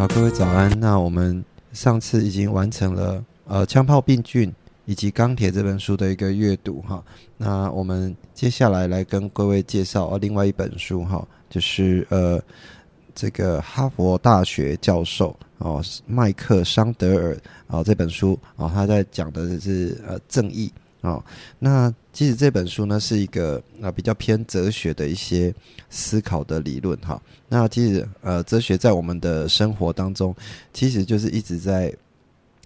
好，各位早安。那我们上次已经完成了呃《枪炮、病菌以及钢铁》这本书的一个阅读哈。那我们接下来来跟各位介绍另外一本书哈，就是呃这个哈佛大学教授哦麦克桑德尔啊这本书啊他在讲的是呃正义。哦，那其实这本书呢是一个啊比较偏哲学的一些思考的理论哈。那其实呃哲学在我们的生活当中，其实就是一直在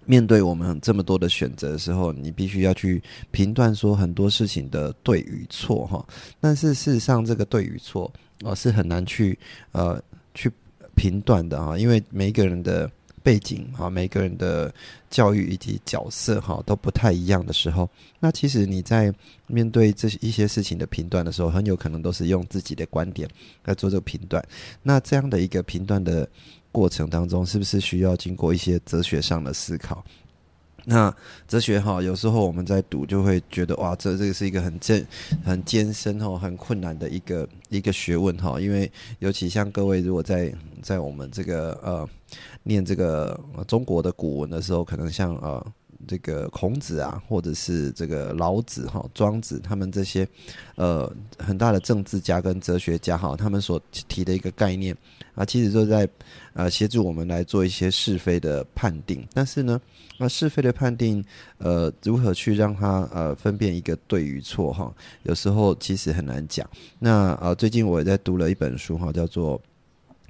面对我们这么多的选择的时候，你必须要去评断说很多事情的对与错哈。但是事实上，这个对与错啊是很难去呃去评断的啊，因为每一个人的。背景啊，每个人的教育以及角色哈都不太一样的时候，那其实你在面对这一些事情的评断的时候，很有可能都是用自己的观点来做这个评断。那这样的一个评断的过程当中，是不是需要经过一些哲学上的思考？那哲学哈，有时候我们在读就会觉得哇，这这个是一个很艰很艰深哈、很困难的一个一个学问哈。因为尤其像各位如果在在我们这个呃念这个中国的古文的时候，可能像呃这个孔子啊，或者是这个老子哈、庄子他们这些呃很大的政治家跟哲学家哈，他们所提的一个概念啊，其实都在呃协助我们来做一些是非的判定，但是呢。那是非的判定，呃，如何去让它呃分辨一个对与错哈？有时候其实很难讲。那呃，最近我也在读了一本书哈，叫做《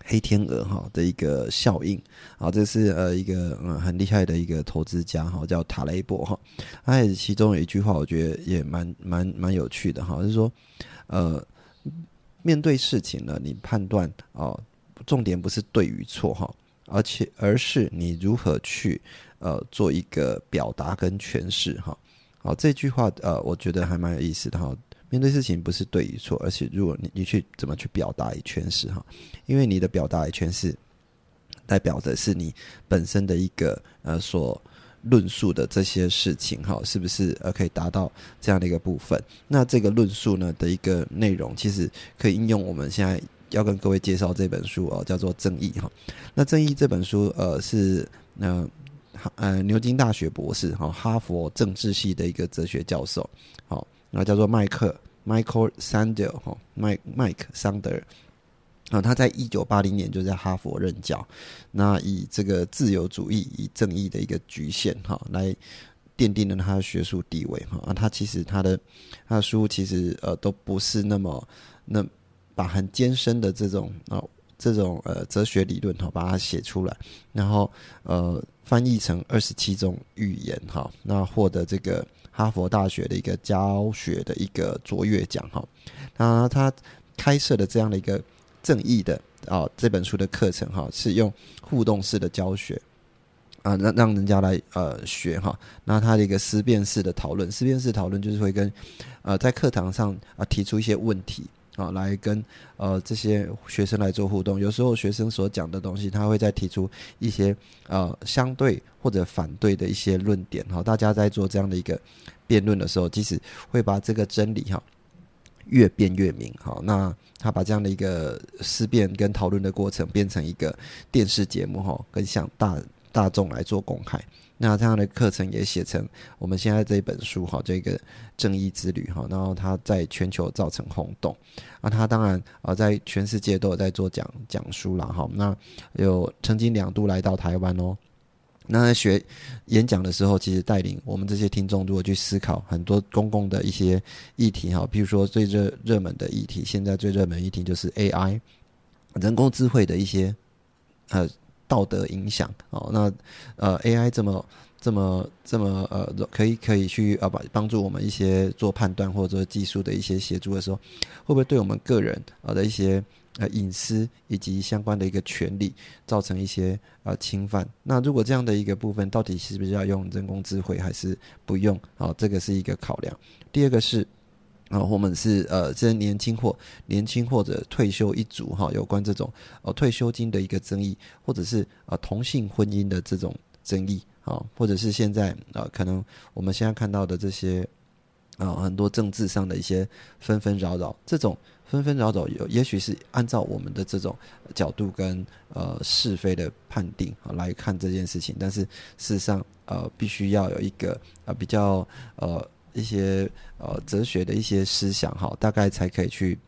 黑天鹅》哈的一个效应啊，这是呃一个嗯很厉害的一个投资家哈，叫塔雷伯哈。他也其中有一句话，我觉得也蛮蛮蛮有趣的哈，就是说呃，面对事情呢，你判断啊，重点不是对与错哈，而且而是你如何去。呃，做一个表达跟诠释哈，好这句话呃，我觉得还蛮有意思的哈。面对事情不是对与错，而且如果你你去怎么去表达与诠释哈，因为你的表达与诠释代表的是你本身的一个呃所论述的这些事情哈，是不是呃可以达到这样的一个部分？那这个论述呢的一个内容，其实可以应用我们现在要跟各位介绍这本书哦，叫做《正义》哈。那《正义》这本书呃是那。呃，牛津大学博士，哈，哈佛政治系的一个哲学教授，好，那叫做麦克 Michael Sandel，哈，麦麦克桑德尔，啊，他在一九八零年就在哈佛任教，那以这个自由主义以正义的一个局限，哈，来奠定了他的学术地位，哈，啊，他其实他的他的书其实呃都不是那么那把很艰深的这种啊。这种呃哲学理论哈，把它写出来，然后呃翻译成二十七种语言哈，那获得这个哈佛大学的一个教学的一个卓越奖哈。那他开设的这样的一个正义的啊这本书的课程哈，是用互动式的教学啊，让让人家来呃学哈。那他的一个思辨式的讨论，思辨式讨论就是会跟呃在课堂上啊提出一些问题。啊，来跟呃这些学生来做互动。有时候学生所讲的东西，他会再提出一些呃相对或者反对的一些论点。哈，大家在做这样的一个辩论的时候，即使会把这个真理哈越辩越明。好，那他把这样的一个思辨跟讨论的过程变成一个电视节目哈，跟向大大众来做公开。那这样的课程也写成我们现在这一本书哈，这个正义之旅哈，然后它在全球造成轰动，啊，他当然啊在全世界都有在做讲讲书了哈，那有曾经两度来到台湾哦，那在学演讲的时候，其实带领我们这些听众如果去思考很多公共的一些议题哈，比如说最热热门的议题，现在最热门议题就是 AI 人工智慧的一些呃。道德影响哦，那呃，AI 这么这么这么呃，可以可以去啊帮帮助我们一些做判断或者技术的一些协助的时候，会不会对我们个人啊的一些呃隐私以及相关的一个权利造成一些呃侵犯？那如果这样的一个部分，到底是不是要用人工智慧还是不用？啊，这个是一个考量。第二个是。啊，我们是呃，这年轻或年轻或者退休一族哈，有关这种呃退休金的一个争议，或者是呃同性婚姻的这种争议啊，或者是现在呃可能我们现在看到的这些啊很多政治上的一些纷纷扰扰，这种纷纷扰扰有也许是按照我们的这种角度跟呃是非的判定啊来看这件事情，但是事实上呃必须要有一个啊比较呃。一些呃哲学的一些思想哈，大概才可以去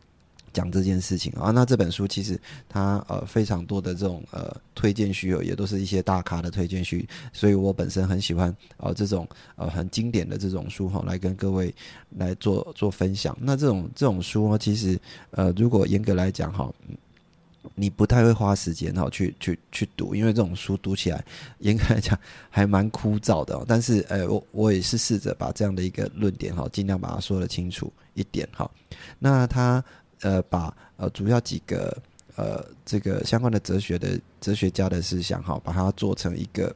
讲这件事情啊。那这本书其实它呃非常多的这种呃推荐序也都是一些大咖的推荐序，所以我本身很喜欢呃这种呃很经典的这种书哈，来跟各位来做做分享。那这种这种书呢其实呃如果严格来讲哈。你不太会花时间哈去去去读，因为这种书读起来严格来讲还蛮枯燥的。但是，呃，我我也是试着把这样的一个论点哈，尽量把它说的清楚一点哈。那他呃把呃主要几个呃这个相关的哲学的哲学家的思想哈，把它做成一个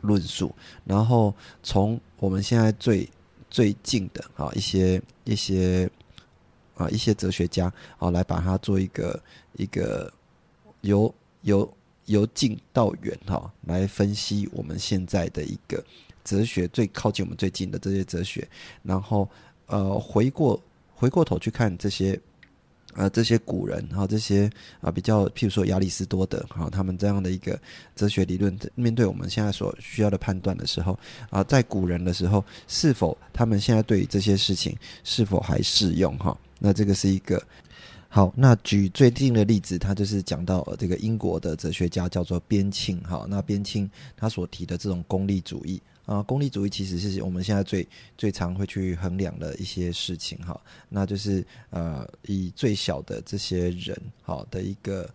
论述，然后从我们现在最最近的啊一些一些。啊，一些哲学家啊，来把它做一个一个由由由近到远哈，来分析我们现在的一个哲学最靠近我们最近的这些哲学，然后呃回过回过头去看这些呃这些古人哈，这些啊比较譬如说亚里士多德哈，他们这样的一个哲学理论，面对我们现在所需要的判断的时候啊，在古人的时候，是否他们现在对于这些事情是否还适用哈？那这个是一个好，那举最近的例子，他就是讲到这个英国的哲学家叫做边沁，哈，那边沁他所提的这种功利主义啊，功利主义其实是我们现在最最常会去衡量的一些事情，哈，那就是呃以最小的这些人好的一个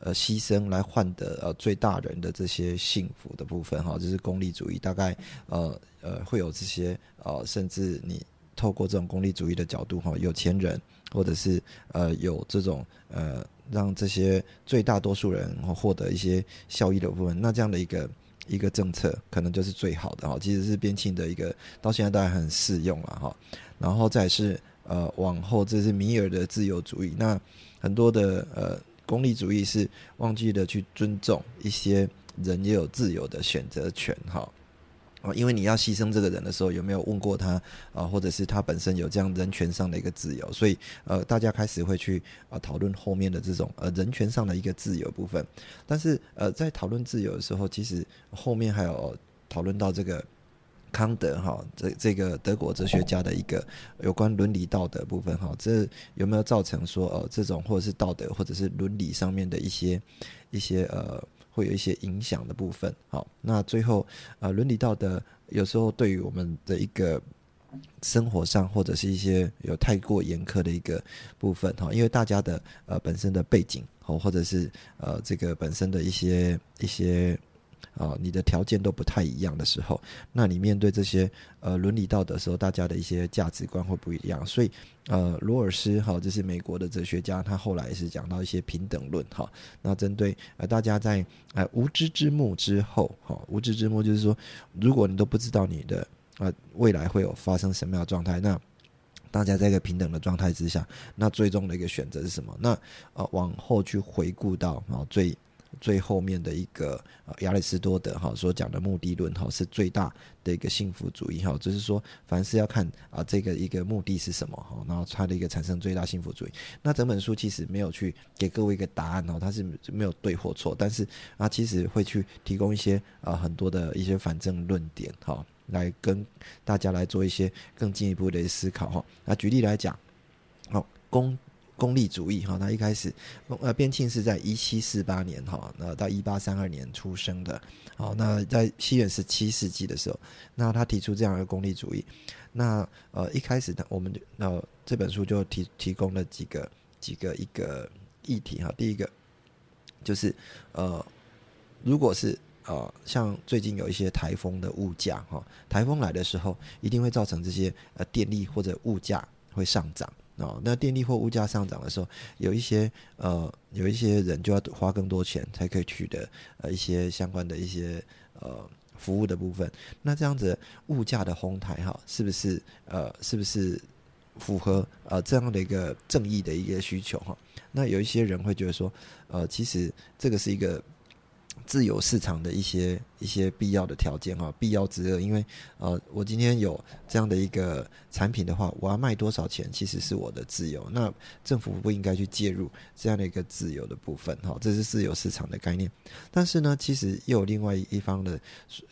呃牺牲来换得呃最大人的这些幸福的部分，哈，这是功利主义，大概呃呃会有这些呃甚至你。透过这种功利主义的角度，哈，有钱人或者是呃有这种呃让这些最大多数人获得一些效益的部分，那这样的一个一个政策可能就是最好的哈。其实是边沁的一个到现在都还很适用了哈。然后再是呃往后这是米尔的自由主义，那很多的呃功利主义是忘记了去尊重一些人也有自由的选择权哈。啊，因为你要牺牲这个人的时候，有没有问过他啊？或者是他本身有这样人权上的一个自由？所以，呃，大家开始会去啊讨论后面的这种呃人权上的一个自由部分。但是，呃，在讨论自由的时候，其实后面还有讨论到这个康德哈，这这个德国哲学家的一个有关伦理道德部分哈，这有没有造成说呃这种或者是道德或者是伦理上面的一些一些呃。会有一些影响的部分，好，那最后，呃，伦理道德有时候对于我们的一个生活上，或者是一些有太过严苛的一个部分，哈，因为大家的呃本身的背景，哦，或者是呃这个本身的一些一些。啊，你的条件都不太一样的时候，那你面对这些呃伦理道德时候，大家的一些价值观会不一样。所以，呃，罗尔斯哈，这是美国的哲学家，他后来是讲到一些平等论哈。那针对呃大家在呃无知之幕之后，哈，无知之幕就是说，如果你都不知道你的呃未来会有发生什么样的状态，那大家在一个平等的状态之下，那最终的一个选择是什么？那呃往后去回顾到啊最。最后面的一个亚里士多德哈所讲的目的论哈是最大的一个幸福主义哈，就是说凡是要看啊这个一个目的是什么哈，然后它的一个产生最大幸福主义。那整本书其实没有去给各位一个答案哦，它是没有对或错，但是啊其实会去提供一些啊很多的一些反证论点哈，来跟大家来做一些更进一步的思考哈。那举例来讲，好公。功利主义哈，他一开始，呃，边沁是在一七四八年哈，那到一八三二年出生的，好，那在西元十七世纪的时候，那他提出这样一个功利主义，那呃一开始呢，我们呃这本书就提提供了几个几个一个议题哈，第一个就是呃，如果是呃，像最近有一些台风的物价哈，台风来的时候，一定会造成这些呃电力或者物价会上涨哦。那电力或物价上涨的时候，有一些呃有一些人就要花更多钱才可以取得呃一些相关的一些呃服务的部分。那这样子物价的哄抬哈，是不是呃是不是符合呃这样的一个正义的一个需求哈？那有一些人会觉得说，呃，其实这个是一个。自由市场的一些一些必要的条件哈，必要之恶，因为呃，我今天有这样的一个产品的话，我要卖多少钱，其实是我的自由。那政府不应该去介入这样的一个自由的部分哈，这是自由市场的概念。但是呢，其实又有另外一方的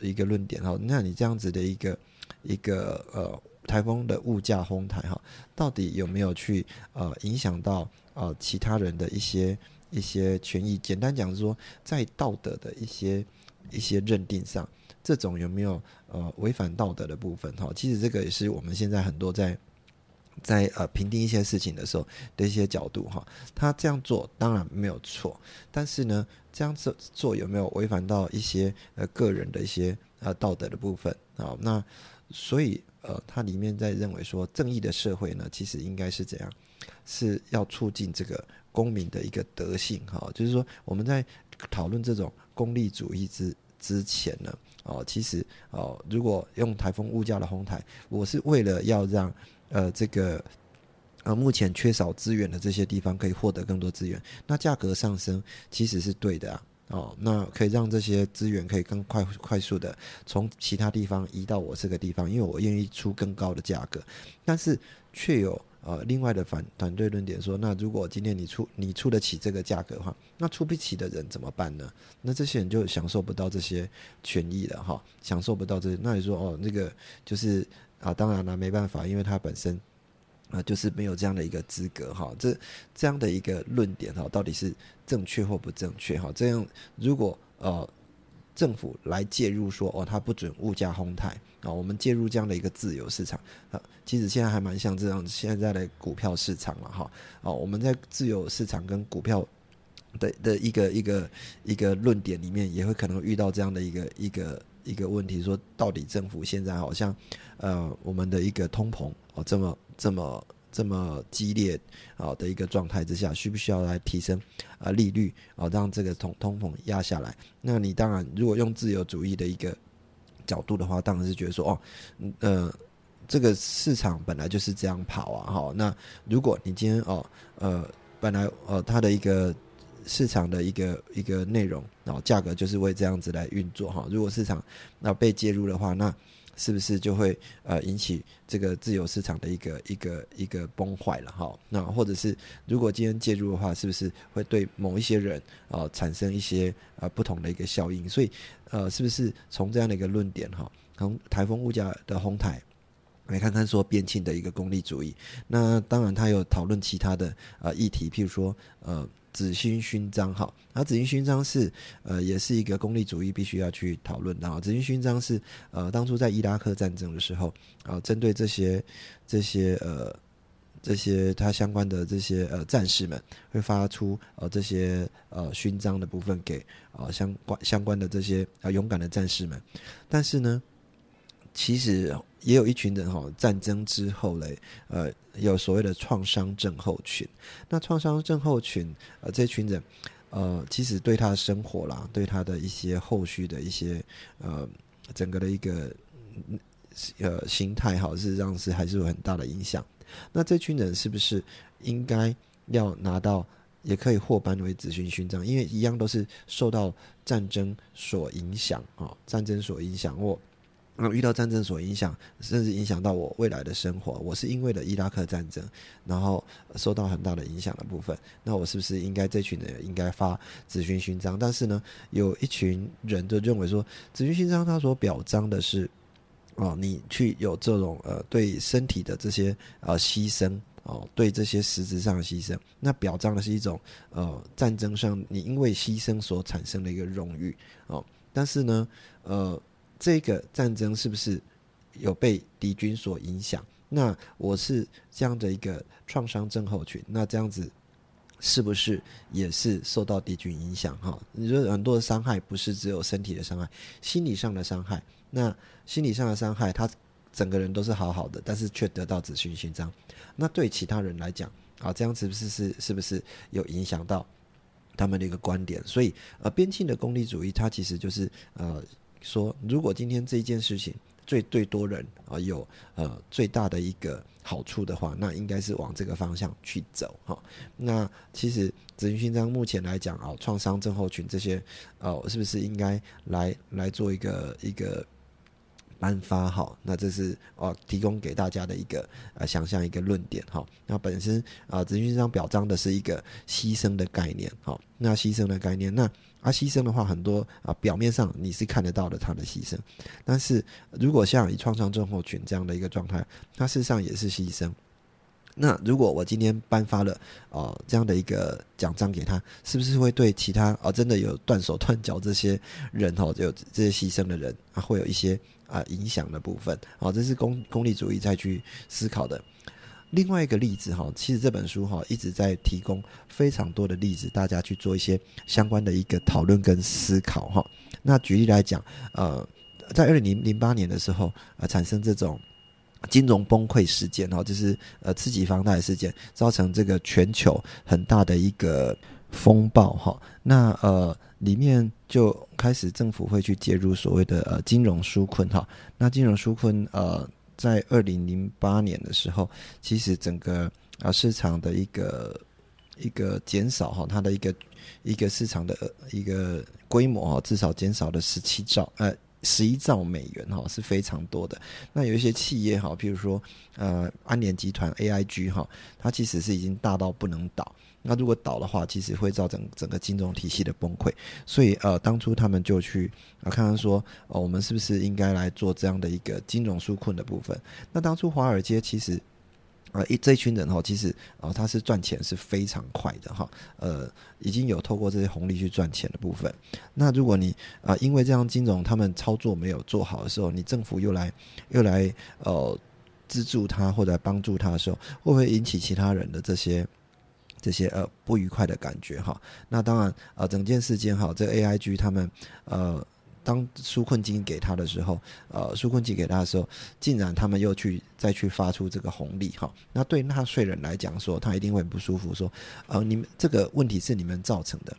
一个论点哈，那你这样子的一个一个呃台风的物价哄抬哈，到底有没有去呃影响到呃其他人的一些？一些权益，简单讲说，在道德的一些一些认定上，这种有没有呃违反道德的部分？哈，其实这个也是我们现在很多在在呃评定一些事情的时候的一些角度哈。他这样做当然没有错，但是呢，这样子做有没有违反到一些呃个人的一些呃道德的部分啊？那所以呃，它里面在认为说，正义的社会呢，其实应该是怎样？是要促进这个。公民的一个德性，哈，就是说我们在讨论这种功利主义之之前呢，哦，其实哦，如果用台风物价的哄抬，我是为了要让呃这个呃目前缺少资源的这些地方可以获得更多资源，那价格上升其实是对的啊，哦，那可以让这些资源可以更快快速的从其他地方移到我这个地方，因为我愿意出更高的价格，但是却有。呃，另外的反团队论点说，那如果今天你出你出得起这个价格的话，那出不起的人怎么办呢？那这些人就享受不到这些权益了哈，享受不到这些。那你说哦，那个就是啊，当然了，没办法，因为他本身啊就是没有这样的一个资格哈。这这样的一个论点哈，到底是正确或不正确哈？这样如果呃。政府来介入说哦，它不准物价哄抬啊，我们介入这样的一个自由市场啊，其实现在还蛮像这样现在的股票市场了哈哦，我们在自由市场跟股票的的一个一个一个论点里面，也会可能遇到这样的一个一个一个问题，说到底政府现在好像呃我们的一个通膨哦这么这么。这么激烈啊的一个状态之下，需不需要来提升啊利率啊，让这个通通膨压下来？那你当然，如果用自由主义的一个角度的话，当然是觉得说，哦，呃，这个市场本来就是这样跑啊，哈。那如果你今天哦，呃，本来呃它的一个市场的一个一个内容，然后价格就是为这样子来运作哈。如果市场那被介入的话，那是不是就会呃引起这个自由市场的一个一个一个崩坏了哈？那或者是如果今天介入的话，是不是会对某一些人啊产生一些呃不同的一个效应？所以呃，是不是从这样的一个论点哈，从台风物价的哄抬来看看说边境的一个功利主义？那当然，他有讨论其他的呃议题，譬如说呃。紫心勋章，哈，那紫心勋章是，呃，也是一个功利主义必须要去讨论的。哈，紫心勋章是，呃，当初在伊拉克战争的时候，啊，针对这些这些呃这些他相关的这些呃战士们，会发出呃这些呃勋章的部分给呃相关相关的这些啊勇敢的战士们。但是呢，其实也有一群人哈，战争之后嘞，呃。有所谓的创伤症候群，那创伤症候群，呃，这群人，呃，其实对他的生活啦，对他的一些后续的一些，呃，整个的一个，呃，心态哈，事实上是还是有很大的影响。那这群人是不是应该要拿到，也可以获颁为紫勋勋章？因为一样都是受到战争所影响啊，战争所影响或。那遇到战争所影响，甚至影响到我未来的生活，我是因为了伊拉克战争，然后受到很大的影响的部分。那我是不是应该这群人应该发紫勋勋章？但是呢，有一群人就认为说，紫勋勋章它所表彰的是，哦，你去有这种呃对身体的这些呃牺牲哦，对这些实质上的牺牲，那表彰的是一种呃战争上你因为牺牲所产生的一个荣誉哦。但是呢，呃。这个战争是不是有被敌军所影响？那我是这样的一个创伤症候群，那这样子是不是也是受到敌军影响？哈，你说很多的伤害不是只有身体的伤害，心理上的伤害。那心理上的伤害，他整个人都是好好的，但是却得到紫勋勋章。那对其他人来讲，啊，这样是不是是是不是有影响到他们的一个观点？所以，呃，边沁的功利主义，它其实就是呃说，如果今天这一件事情最对多人啊有呃最大的一个好处的话，那应该是往这个方向去走哈。那其实紫勋勋章目前来讲啊，创伤症候群这些，哦，是不是应该来来做一个一个？颁发哈，那这是哦提供给大家的一个呃想象一个论点哈。那本身啊紫勋章表彰的是一个牺牲的概念哈。那牺牲的概念，那啊牺牲的话很多啊表面上你是看得到的他的牺牲，但是如果像以创伤症候群这样的一个状态，他事实上也是牺牲。那如果我今天颁发了呃这样的一个奖章给他，是不是会对其他啊真的有断手断脚这些人哈，有这些牺牲的人啊，会有一些啊影响的部分？好，这是功功利主义再去思考的。另外一个例子哈，其实这本书哈一直在提供非常多的例子，大家去做一些相关的一个讨论跟思考哈。那举例来讲，呃，在二零零八年的时候啊，产生这种。金融崩溃事件哈，就是呃刺激房贷事件，造成这个全球很大的一个风暴哈。那呃里面就开始政府会去介入所谓的呃金融纾困哈。那金融纾困呃在二零零八年的时候，其实整个啊市场的一个一个减少哈，它的一个一个市场的一个规模哈，至少减少了十七兆呃。十一兆美元哈是非常多的。那有一些企业哈，譬如说呃安联集团 AIG 哈，它其实是已经大到不能倒。那如果倒的话，其实会造成整个金融体系的崩溃。所以呃，当初他们就去啊看看说，哦，我们是不是应该来做这样的一个金融纾困的部分？那当初华尔街其实。呃，一这一群人哈，其实啊，他是赚钱是非常快的哈。呃，已经有透过这些红利去赚钱的部分。那如果你啊，因为这样金融他们操作没有做好的时候，你政府又来又来呃资助他或者帮助他的时候，会不会引起其他人的这些这些呃不愉快的感觉哈？那当然呃，整件事件哈，这 A I G 他们呃。当纾困金给他的时候，呃，纾困金给他的时候，竟然他们又去再去发出这个红利哈，那对纳税人来讲说，他一定会不舒服，说，呃，你们这个问题是你们造成的，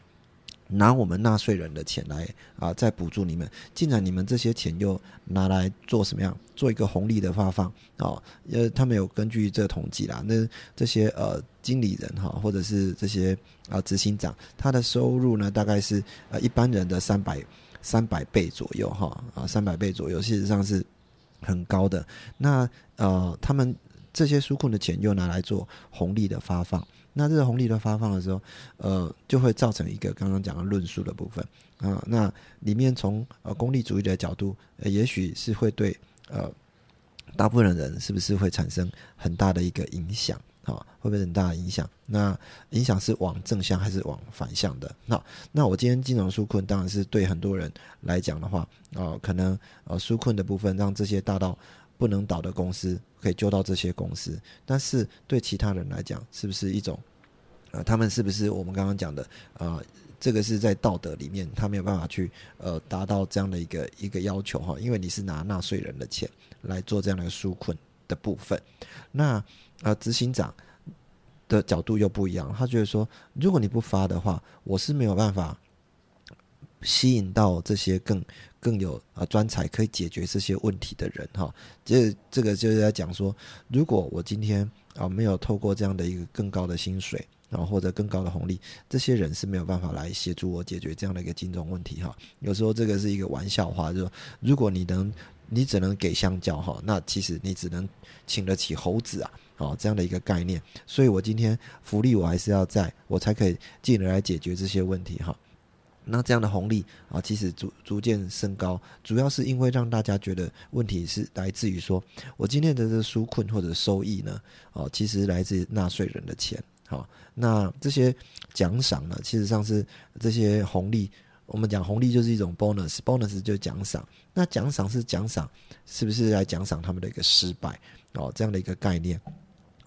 拿我们纳税人的钱来啊，再补助你们，竟然你们这些钱又拿来做什么样？做一个红利的发放啊？呃，他们有根据这个统计啦，那这些呃经理人哈，或者是这些啊执行长，他的收入呢，大概是呃一般人的三百。三百倍左右，哈啊，三百倍左右，事实上是很高的。那呃，他们这些纾困的钱又拿来做红利的发放，那这个红利的发放的时候，呃，就会造成一个刚刚讲的论述的部分啊。那里面从呃功利主义的角度，也许是会对呃大部分的人是不是会产生很大的一个影响。啊，会不会很大的影响？那影响是往正向还是往反向的？那那我今天金融纾困，当然是对很多人来讲的话，啊，可能呃纾困的部分让这些大到不能倒的公司可以救到这些公司，但是对其他人来讲，是不是一种呃，他们是不是我们刚刚讲的呃，这个是在道德里面，他没有办法去呃达到这样的一个一个要求哈，因为你是拿纳税人的钱来做这样的纾困的部分，那。啊，执行长的角度又不一样，他觉得说，如果你不发的话，我是没有办法吸引到这些更更有啊专才可以解决这些问题的人哈。这这个就是在讲说，如果我今天啊没有透过这样的一个更高的薪水，然后或者更高的红利，这些人是没有办法来协助我解决这样的一个金融问题哈。有时候这个是一个玩笑话，就说如果你能，你只能给香蕉哈，那其实你只能请得起猴子啊。哦，这样的一个概念，所以我今天福利我还是要在，我才可以进而来解决这些问题哈。那这样的红利啊，其实逐逐渐升高，主要是因为让大家觉得问题是来自于说，我今天的这纾困或者收益呢，哦，其实来自纳税人的钱。好，那这些奖赏呢，其实上是这些红利，我们讲红利就是一种 bonus，bonus 就是奖赏。那奖赏是奖赏，是不是来奖赏他们的一个失败？哦，这样的一个概念。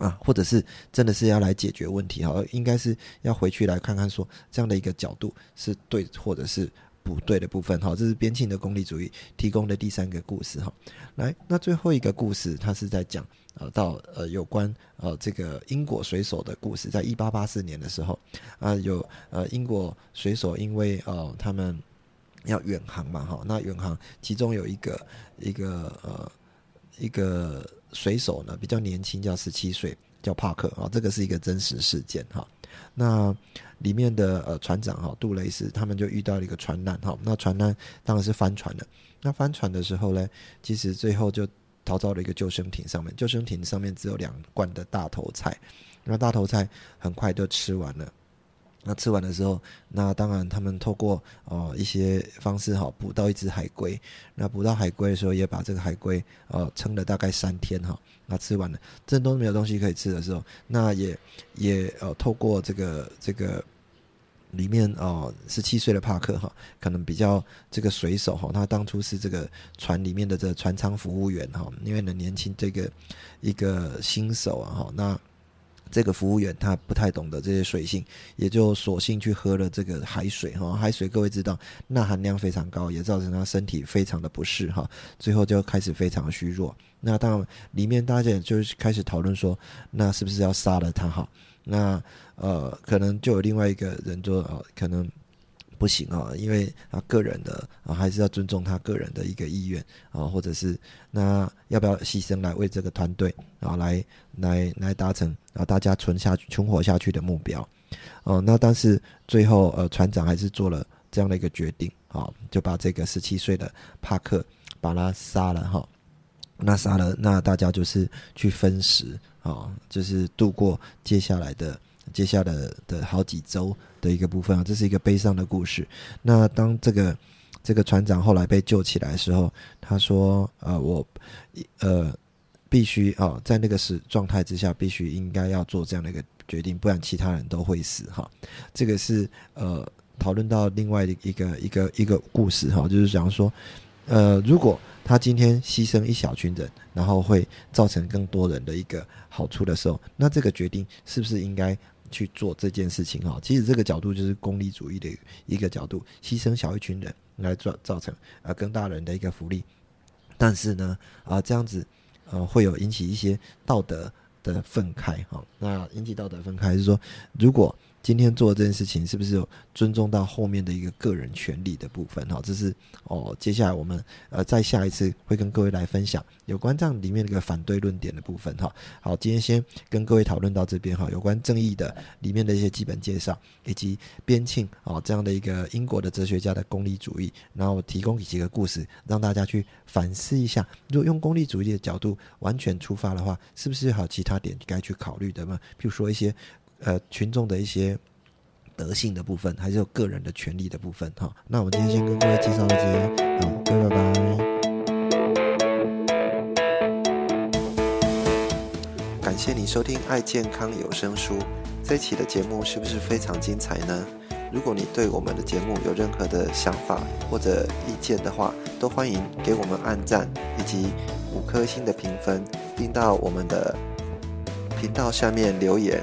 啊，或者是真的是要来解决问题哈，应该是要回去来看看说这样的一个角度是对或者是不对的部分哈。这是边沁的功利主义提供的第三个故事哈。来，那最后一个故事，它是在讲呃到呃有关呃这个英国水手的故事，在一八八四年的时候啊，有呃英国水手因为呃他们要远航嘛哈，那远航其中有一个一个呃一个。水手呢比较年轻，叫十七岁，叫帕克啊，这个是一个真实事件哈。那里面的呃船长哈杜雷斯他们就遇到了一个船难哈，那船难当然是翻船了。那翻船的时候呢，其实最后就逃到了一个救生艇上面，救生艇上面只有两罐的大头菜，那大头菜很快就吃完了。那吃完的时候，那当然他们透过呃一些方式哈捕到一只海龟。那捕到海龟的时候，也把这个海龟呃撑了大概三天哈。那吃完了，这都没有东西可以吃的时候，那也也呃透过这个这个里面哦十七岁的帕克哈，可能比较这个水手哈，他当初是这个船里面的这船舱服务员哈，因为呢年轻这个一个新手啊哈那。这个服务员他不太懂得这些水性，也就索性去喝了这个海水哈。海水各位知道，钠含量非常高，也造成他身体非常的不适哈。最后就开始非常虚弱。那当然里面大家就开始讨论说，那是不是要杀了他哈？那呃，可能就有另外一个人说，呃，可能。不行啊，因为他个人的啊，还是要尊重他个人的一个意愿啊，或者是那要不要牺牲来为这个团队啊，来来来达成啊大家存下存活下去的目标哦。那但是最后呃，船长还是做了这样的一个决定啊，就把这个十七岁的帕克把他杀了哈。那杀了，那大家就是去分食啊，就是度过接下来的。接下来的好几周的一个部分啊，这是一个悲伤的故事。那当这个这个船长后来被救起来的时候，他说：“呃，我呃必须啊，在那个时状态之下，必须应该要做这样的一个决定，不然其他人都会死。”哈，这个是呃讨论到另外的一个一个一个故事哈，就是讲说，呃，如果他今天牺牲一小群人，然后会造成更多人的一个好处的时候，那这个决定是不是应该？去做这件事情哈，其实这个角度就是功利主义的一个角度，牺牲小一群人来造造成啊更大人的一个福利，但是呢啊这样子呃会有引起一些道德的愤慨哈，那引起道德愤慨是说如果。今天做这件事情是不是有尊重到后面的一个个人权利的部分？哈，这是哦。接下来我们呃，在下一次会跟各位来分享有关这样里面的一个反对论点的部分。哈，好，今天先跟各位讨论到这边哈。有关正义的里面的一些基本介绍，以及边沁啊这样的一个英国的哲学家的功利主义，然后提供几个故事，让大家去反思一下。如果用功利主义的角度完全出发的话，是不是还有其他点该去考虑的吗？譬如说一些。呃，群众的一些德性的部分，还是有个人的权利的部分，哈。那我们今天先跟各位介绍到这里，好，各位拜拜。感谢你收听《爱健康有声书》这一期的节目，是不是非常精彩呢？如果你对我们的节目有任何的想法或者意见的话，都欢迎给我们按赞以及五颗星的评分，并到我们的频道下面留言。